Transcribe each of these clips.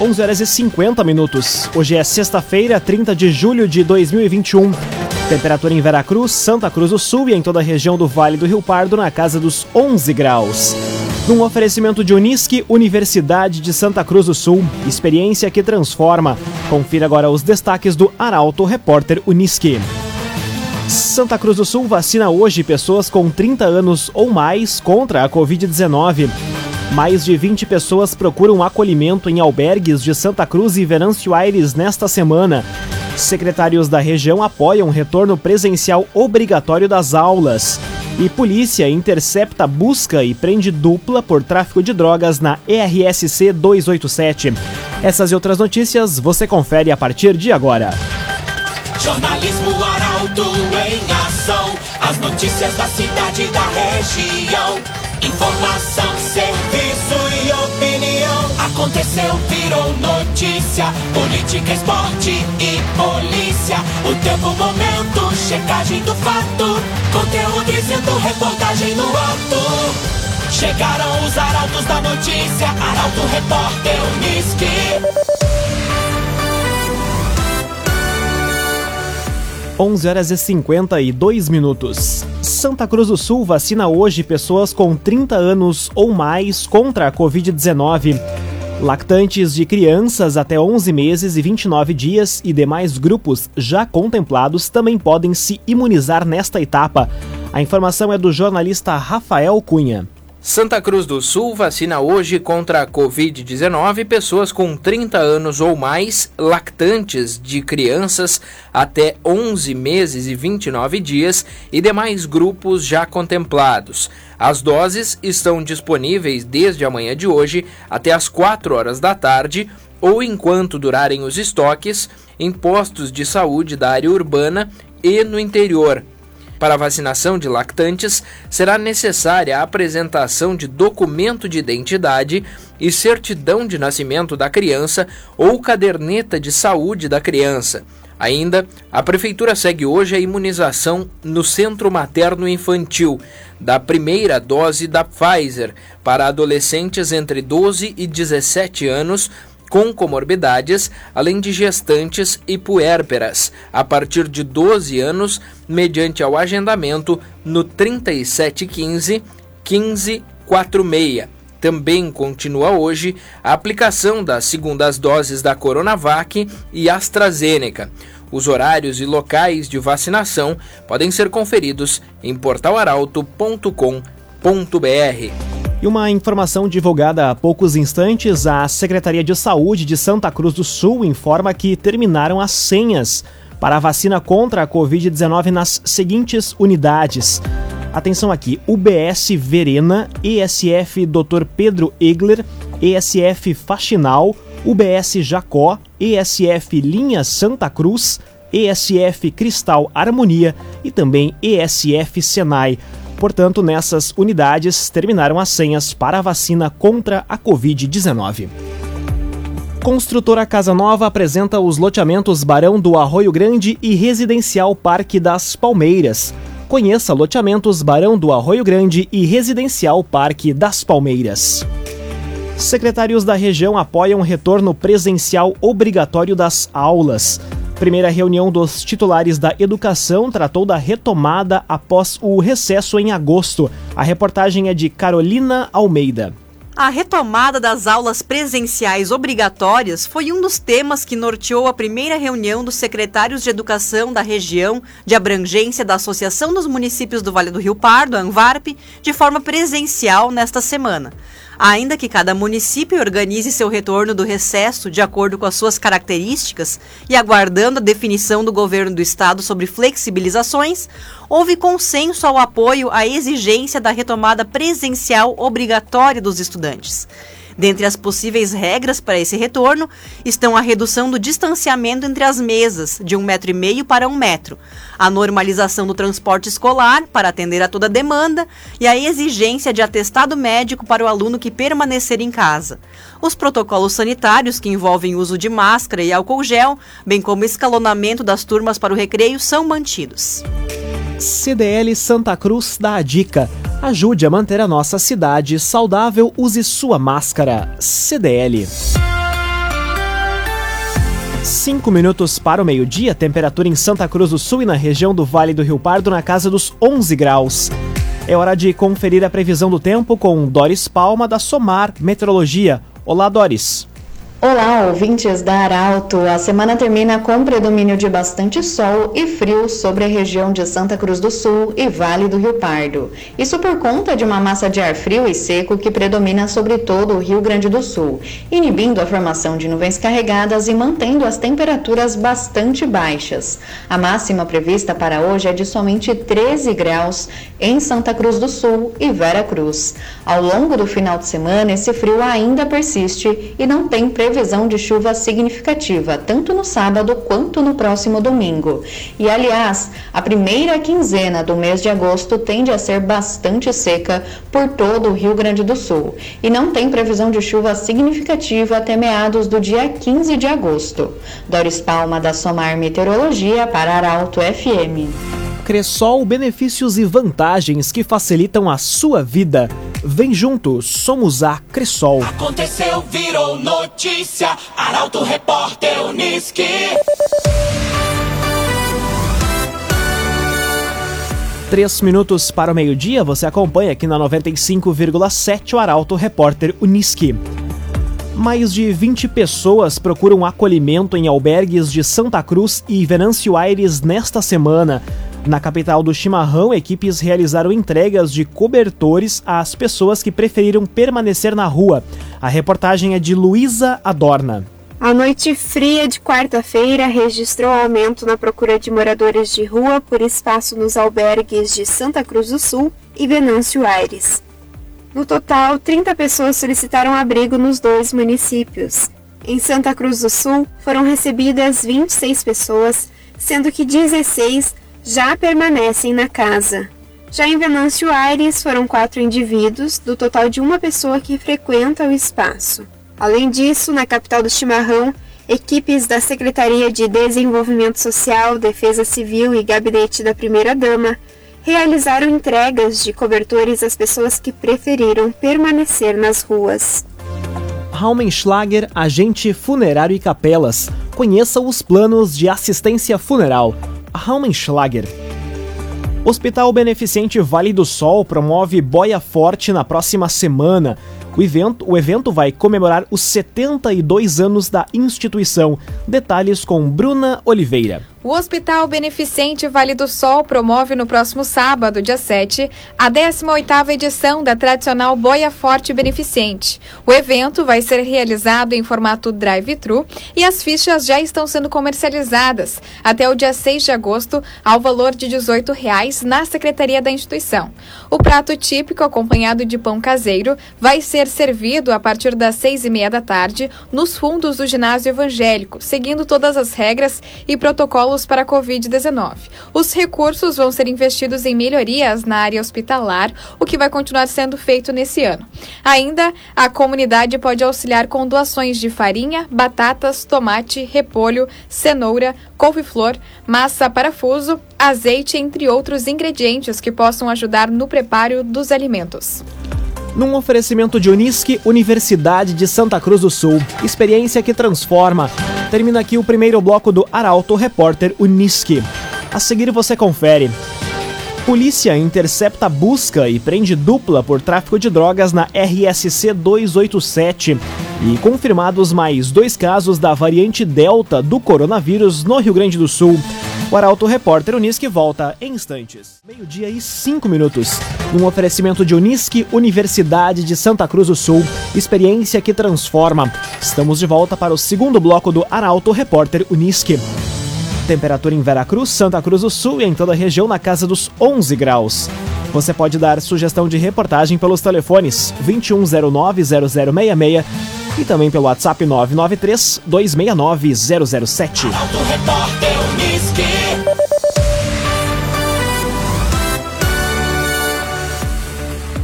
11 horas e 50 minutos. Hoje é sexta-feira, 30 de julho de 2021. Temperatura em Veracruz, Santa Cruz do Sul e em toda a região do Vale do Rio Pardo na casa dos 11 graus. Num oferecimento de Unisque, Universidade de Santa Cruz do Sul, experiência que transforma. Confira agora os destaques do Arauto Repórter Unisque. Santa Cruz do Sul vacina hoje pessoas com 30 anos ou mais contra a Covid-19. Mais de 20 pessoas procuram acolhimento em albergues de Santa Cruz e Venâncio Aires nesta semana. Secretários da região apoiam retorno presencial obrigatório das aulas. E polícia intercepta busca e prende dupla por tráfico de drogas na ERSC 287. Essas e outras notícias você confere a partir de agora. Jornalismo Arauto em ação. As notícias da cidade e da região. Informação, opinião. Aconteceu, virou notícia. Política, esporte e polícia. O tempo, momento, checagem do fato. Conteúdo dizendo, reportagem no ato. Chegaram os arautos da notícia. Arauto, repórter, Unisque. 11 horas e 52 minutos. Santa Cruz do Sul vacina hoje pessoas com 30 anos ou mais contra a Covid-19. Lactantes de crianças até 11 meses e 29 dias e demais grupos já contemplados também podem se imunizar nesta etapa. A informação é do jornalista Rafael Cunha. Santa Cruz do Sul vacina hoje contra a Covid-19 pessoas com 30 anos ou mais, lactantes de crianças até 11 meses e 29 dias e demais grupos já contemplados. As doses estão disponíveis desde a manhã de hoje até as 4 horas da tarde ou enquanto durarem os estoques em postos de saúde da área urbana e no interior para a vacinação de lactantes, será necessária a apresentação de documento de identidade e certidão de nascimento da criança ou caderneta de saúde da criança. Ainda, a Prefeitura segue hoje a imunização no Centro Materno Infantil da primeira dose da Pfizer para adolescentes entre 12 e 17 anos com comorbidades, além de gestantes e puérperas, a partir de 12 anos, mediante ao agendamento no 3715 1546. Também continua hoje a aplicação das segundas doses da Coronavac e AstraZeneca. Os horários e locais de vacinação podem ser conferidos em portalaralto.com.br. E uma informação divulgada há poucos instantes, a Secretaria de Saúde de Santa Cruz do Sul informa que terminaram as senhas para a vacina contra a Covid-19 nas seguintes unidades. Atenção aqui: UBS Verena, ESF Dr. Pedro Egler, ESF Faxinal, UBS Jacó, ESF Linha Santa Cruz, ESF Cristal Harmonia e também ESF Senai. Portanto, nessas unidades terminaram as senhas para a vacina contra a Covid-19. Construtora Casa Nova apresenta os loteamentos Barão do Arroio Grande e Residencial Parque das Palmeiras. Conheça loteamentos Barão do Arroio Grande e Residencial Parque das Palmeiras. Secretários da região apoiam retorno presencial obrigatório das aulas. Primeira reunião dos titulares da educação tratou da retomada após o recesso em agosto. A reportagem é de Carolina Almeida. A retomada das aulas presenciais obrigatórias foi um dos temas que norteou a primeira reunião dos secretários de educação da região de abrangência da Associação dos Municípios do Vale do Rio Pardo, ANVARP, de forma presencial nesta semana ainda que cada município organize seu retorno do recesso de acordo com as suas características e aguardando a definição do governo do estado sobre flexibilizações, houve consenso ao apoio à exigência da retomada presencial obrigatória dos estudantes. Dentre as possíveis regras para esse retorno estão a redução do distanciamento entre as mesas, de um metro e meio para um metro, a normalização do transporte escolar para atender a toda demanda e a exigência de atestado médico para o aluno que permanecer em casa. Os protocolos sanitários, que envolvem uso de máscara e álcool gel, bem como escalonamento das turmas para o recreio, são mantidos. CDL Santa Cruz dá a dica. Ajude a manter a nossa cidade saudável, use sua máscara. CDL. Cinco minutos para o meio-dia, temperatura em Santa Cruz do Sul e na região do Vale do Rio Pardo na casa dos 11 graus. É hora de conferir a previsão do tempo com Doris Palma da Somar Meteorologia. Olá, Doris. Olá, ouvintes da Arauto. A semana termina com predomínio de bastante sol e frio sobre a região de Santa Cruz do Sul e Vale do Rio Pardo. Isso por conta de uma massa de ar frio e seco que predomina sobre todo o Rio Grande do Sul, inibindo a formação de nuvens carregadas e mantendo as temperaturas bastante baixas. A máxima prevista para hoje é de somente 13 graus em Santa Cruz do Sul e Vera Cruz. Ao longo do final de semana, esse frio ainda persiste e não tem previsão previsão de chuva significativa, tanto no sábado quanto no próximo domingo. E, aliás, a primeira quinzena do mês de agosto tende a ser bastante seca por todo o Rio Grande do Sul. E não tem previsão de chuva significativa até meados do dia 15 de agosto. Doris Palma, da Somar Meteorologia, para Arauto FM. Cressol, benefícios e vantagens que facilitam a sua vida. Vem junto, somos a Cressol. Aconteceu, virou notícia. Arauto Repórter Uniski. Três minutos para o meio-dia, você acompanha aqui na 95,7 o Arauto Repórter Uniski. Mais de 20 pessoas procuram acolhimento em albergues de Santa Cruz e Venâncio Aires nesta semana. Na capital do chimarrão, equipes realizaram entregas de cobertores às pessoas que preferiram permanecer na rua. A reportagem é de Luísa Adorna. A noite fria de quarta-feira registrou aumento na procura de moradores de rua por espaço nos albergues de Santa Cruz do Sul e Venâncio Aires. No total, 30 pessoas solicitaram abrigo nos dois municípios. Em Santa Cruz do Sul, foram recebidas 26 pessoas, sendo que 16 já permanecem na casa. Já em Venâncio Aires foram quatro indivíduos, do total de uma pessoa que frequenta o espaço. Além disso, na capital do Chimarrão, equipes da Secretaria de Desenvolvimento Social, Defesa Civil e Gabinete da Primeira-Dama realizaram entregas de cobertores às pessoas que preferiram permanecer nas ruas. Raumenschlager, agente funerário e capelas. Conheça os planos de assistência funeral. Raumenschlager. Hospital Beneficente Vale do Sol promove Boia Forte na próxima semana. O evento, o evento vai comemorar os 72 anos da instituição. Detalhes com Bruna Oliveira. O Hospital Beneficente Vale do Sol promove no próximo sábado, dia 7, a 18ª edição da tradicional Boia Forte Beneficente. O evento vai ser realizado em formato drive-thru e as fichas já estão sendo comercializadas até o dia 6 de agosto ao valor de 18 reais na secretaria da instituição. O prato típico, acompanhado de pão caseiro, vai ser servido a partir das seis e meia da tarde nos fundos do ginásio evangélico, seguindo todas as regras e protocolos protocolos para a Covid-19. Os recursos vão ser investidos em melhorias na área hospitalar, o que vai continuar sendo feito nesse ano. Ainda, a comunidade pode auxiliar com doações de farinha, batatas, tomate, repolho, cenoura, couve-flor, massa parafuso, azeite, entre outros ingredientes que possam ajudar no preparo dos alimentos num oferecimento de Unisque, Universidade de Santa Cruz do Sul. Experiência que transforma. Termina aqui o primeiro bloco do Arauto Repórter Unisque. A seguir você confere. Polícia intercepta busca e prende dupla por tráfico de drogas na RSC 287. E confirmados mais dois casos da variante Delta do coronavírus no Rio Grande do Sul. O Arauto Repórter Unisque volta em instantes. Meio-dia e cinco minutos. Um oferecimento de Unisque, Universidade de Santa Cruz do Sul. Experiência que transforma. Estamos de volta para o segundo bloco do Arauto Repórter Unisque. Temperatura em Veracruz, Santa Cruz do Sul e em toda a região na casa dos 11 graus. Você pode dar sugestão de reportagem pelos telefones 2109-0066 e também pelo WhatsApp 993-269-007.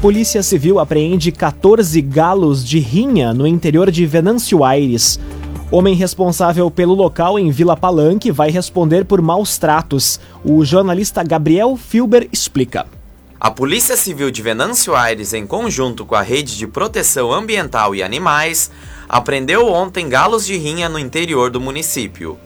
Polícia Civil apreende 14 galos de rinha no interior de Venâncio Aires. Homem responsável pelo local em Vila Palanque vai responder por maus tratos. O jornalista Gabriel Filber explica. A Polícia Civil de Venâncio Aires, em conjunto com a Rede de Proteção Ambiental e Animais, apreendeu ontem galos de rinha no interior do município.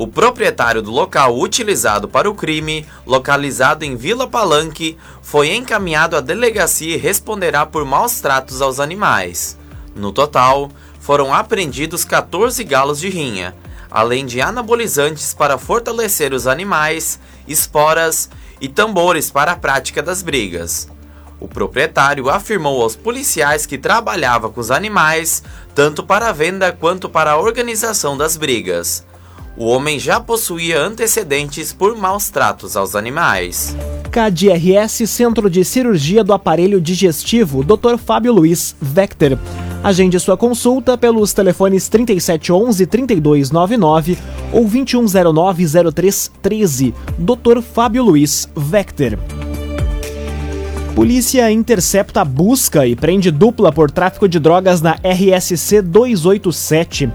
O proprietário do local utilizado para o crime, localizado em Vila Palanque, foi encaminhado à delegacia e responderá por maus tratos aos animais. No total, foram apreendidos 14 galos de rinha, além de anabolizantes para fortalecer os animais, esporas e tambores para a prática das brigas. O proprietário afirmou aos policiais que trabalhava com os animais, tanto para a venda quanto para a organização das brigas. O homem já possuía antecedentes por maus tratos aos animais. KDRS Centro de Cirurgia do Aparelho Digestivo, Dr. Fábio Luiz Vector. Agende sua consulta pelos telefones 3711-3299 ou 2109-0313. Dr. Fábio Luiz Vector. Polícia intercepta busca e prende dupla por tráfico de drogas na RSC 287.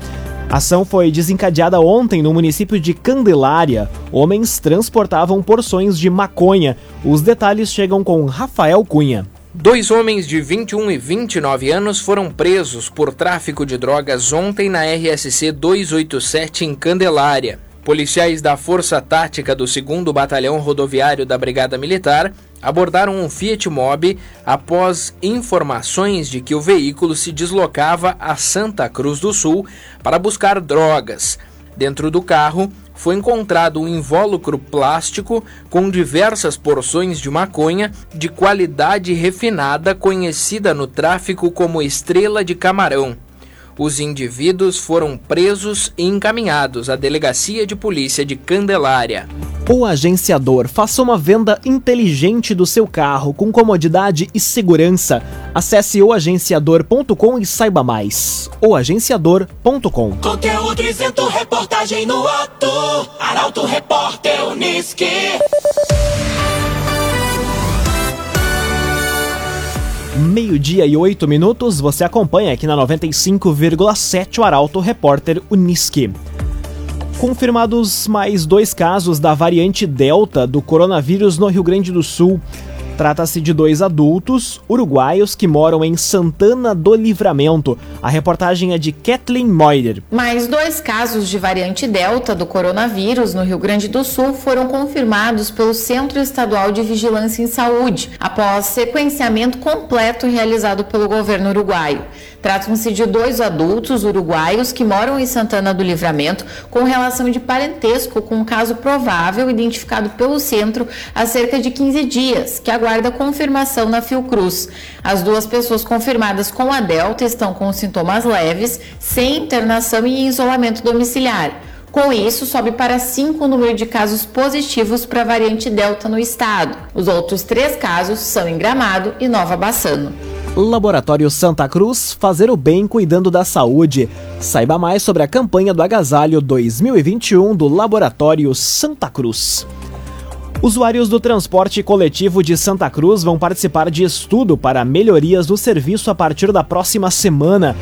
A ação foi desencadeada ontem no município de Candelária. Homens transportavam porções de maconha. Os detalhes chegam com Rafael Cunha. Dois homens de 21 e 29 anos foram presos por tráfico de drogas ontem na RSC 287 em Candelária. Policiais da Força Tática do 2 Batalhão Rodoviário da Brigada Militar abordaram um Fiat Mobi após informações de que o veículo se deslocava a Santa Cruz do Sul para buscar drogas. Dentro do carro foi encontrado um invólucro plástico com diversas porções de maconha de qualidade refinada conhecida no tráfico como estrela de camarão. Os indivíduos foram presos e encaminhados à delegacia de polícia de Candelária. O agenciador faça uma venda inteligente do seu carro com comodidade e segurança. Acesse oagenciador.com e saiba mais. oagenciador.com Conteúdo isento, reportagem no ato. Arauto Repórter Uniski. Meio-dia e oito minutos, você acompanha aqui na 95,7 o Arauto Repórter Uniski. Confirmados mais dois casos da variante Delta do coronavírus no Rio Grande do Sul. Trata-se de dois adultos uruguaios que moram em Santana do Livramento. A reportagem é de Kathleen Moider. Mais dois casos de variante Delta do coronavírus no Rio Grande do Sul foram confirmados pelo Centro Estadual de Vigilância em Saúde, após sequenciamento completo realizado pelo governo uruguaio. Tratam-se de dois adultos uruguaios que moram em Santana do Livramento com relação de parentesco com um caso provável identificado pelo centro há cerca de 15 dias, que aguarda confirmação na Fiocruz. As duas pessoas confirmadas com a Delta estão com sintomas leves, sem internação e em isolamento domiciliar. Com isso, sobe para 5 o número de casos positivos para a variante Delta no estado. Os outros três casos são em Gramado e Nova Bassano. Laboratório Santa Cruz, fazer o bem cuidando da saúde. Saiba mais sobre a campanha do Agasalho 2021 do Laboratório Santa Cruz. Usuários do transporte coletivo de Santa Cruz vão participar de estudo para melhorias do serviço a partir da próxima semana.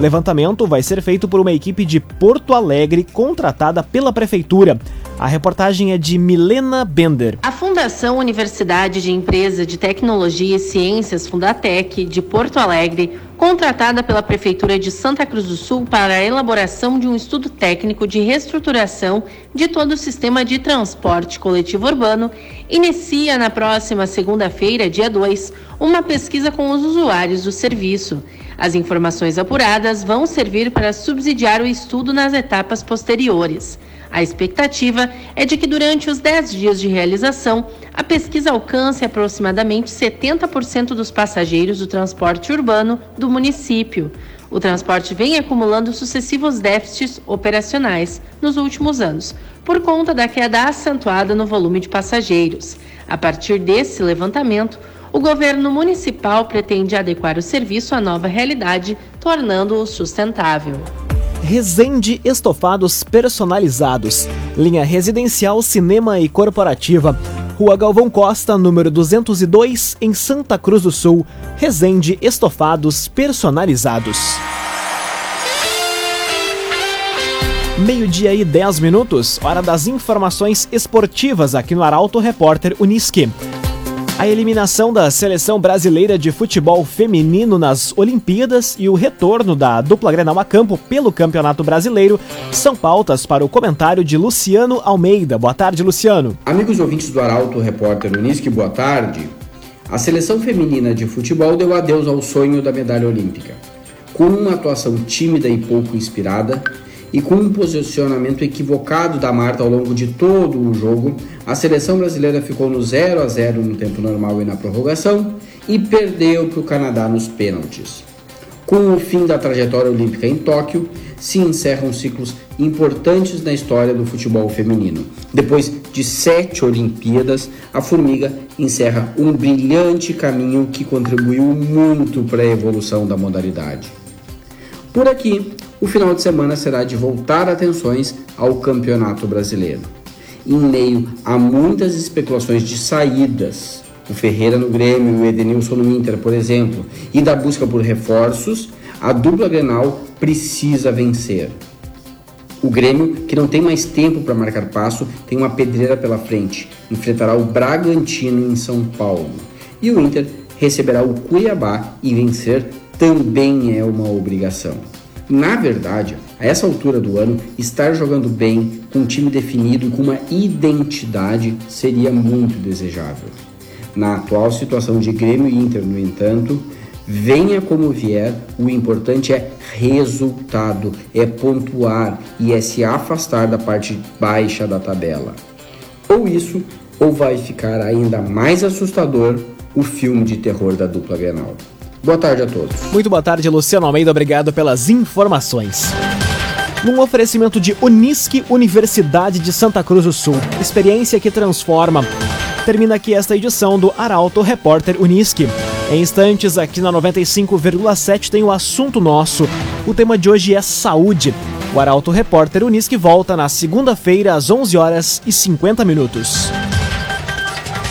Levantamento vai ser feito por uma equipe de Porto Alegre contratada pela prefeitura. A reportagem é de Milena Bender. A Fundação Universidade de Empresa de Tecnologia e Ciências Fundatec de Porto Alegre, contratada pela Prefeitura de Santa Cruz do Sul para a elaboração de um estudo técnico de reestruturação de todo o sistema de transporte coletivo urbano, inicia na próxima segunda-feira, dia 2, uma pesquisa com os usuários do serviço. As informações apuradas vão servir para subsidiar o estudo nas etapas posteriores. A expectativa é de que durante os 10 dias de realização, a pesquisa alcance aproximadamente 70% dos passageiros do transporte urbano do município. O transporte vem acumulando sucessivos déficits operacionais nos últimos anos, por conta da queda acentuada no volume de passageiros. A partir desse levantamento, o governo municipal pretende adequar o serviço à nova realidade, tornando-o sustentável. Resende Estofados Personalizados. Linha residencial, cinema e corporativa. Rua Galvão Costa, número 202, em Santa Cruz do Sul. Resende Estofados Personalizados. Meio-dia e 10 minutos, hora das informações esportivas aqui no Arauto Repórter Uniski. A eliminação da seleção brasileira de futebol feminino nas Olimpíadas e o retorno da dupla Grenal a campo pelo Campeonato Brasileiro são pautas para o comentário de Luciano Almeida. Boa tarde, Luciano. Amigos ouvintes do Arauto, repórter Unisque, boa tarde. A seleção feminina de futebol deu adeus ao sonho da medalha olímpica. Com uma atuação tímida e pouco inspirada, e com um posicionamento equivocado da Marta ao longo de todo o jogo, a seleção brasileira ficou no 0 a 0 no tempo normal e na prorrogação e perdeu para o Canadá nos pênaltis. Com o fim da trajetória olímpica em Tóquio, se encerram ciclos importantes na história do futebol feminino. Depois de sete Olimpíadas, a Formiga encerra um brilhante caminho que contribuiu muito para a evolução da modalidade. Por aqui, o final de semana será de voltar atenções ao Campeonato Brasileiro. Em meio a muitas especulações de saídas, o Ferreira no Grêmio, o Edenilson no Inter, por exemplo, e da busca por reforços, a dupla Grenal precisa vencer. O Grêmio, que não tem mais tempo para marcar passo, tem uma pedreira pela frente. Enfrentará o Bragantino em São Paulo. E o Inter receberá o Cuiabá e vencer também é uma obrigação. Na verdade, a essa altura do ano, estar jogando bem, com um time definido com uma identidade seria muito desejável. Na atual situação de Grêmio e Inter, no entanto, venha como vier, o importante é resultado, é pontuar e é se afastar da parte baixa da tabela. Ou isso, ou vai ficar ainda mais assustador o filme de terror da dupla Grenal. Boa tarde a todos. Muito boa tarde, Luciano Almeida. Obrigado pelas informações. Num oferecimento de Unisque Universidade de Santa Cruz do Sul, experiência que transforma. Termina aqui esta edição do Arauto Repórter Unisque. Em instantes, aqui na 95,7 tem o assunto nosso. O tema de hoje é saúde. O Arauto Repórter Unisque volta na segunda-feira às 11 horas e 50 minutos.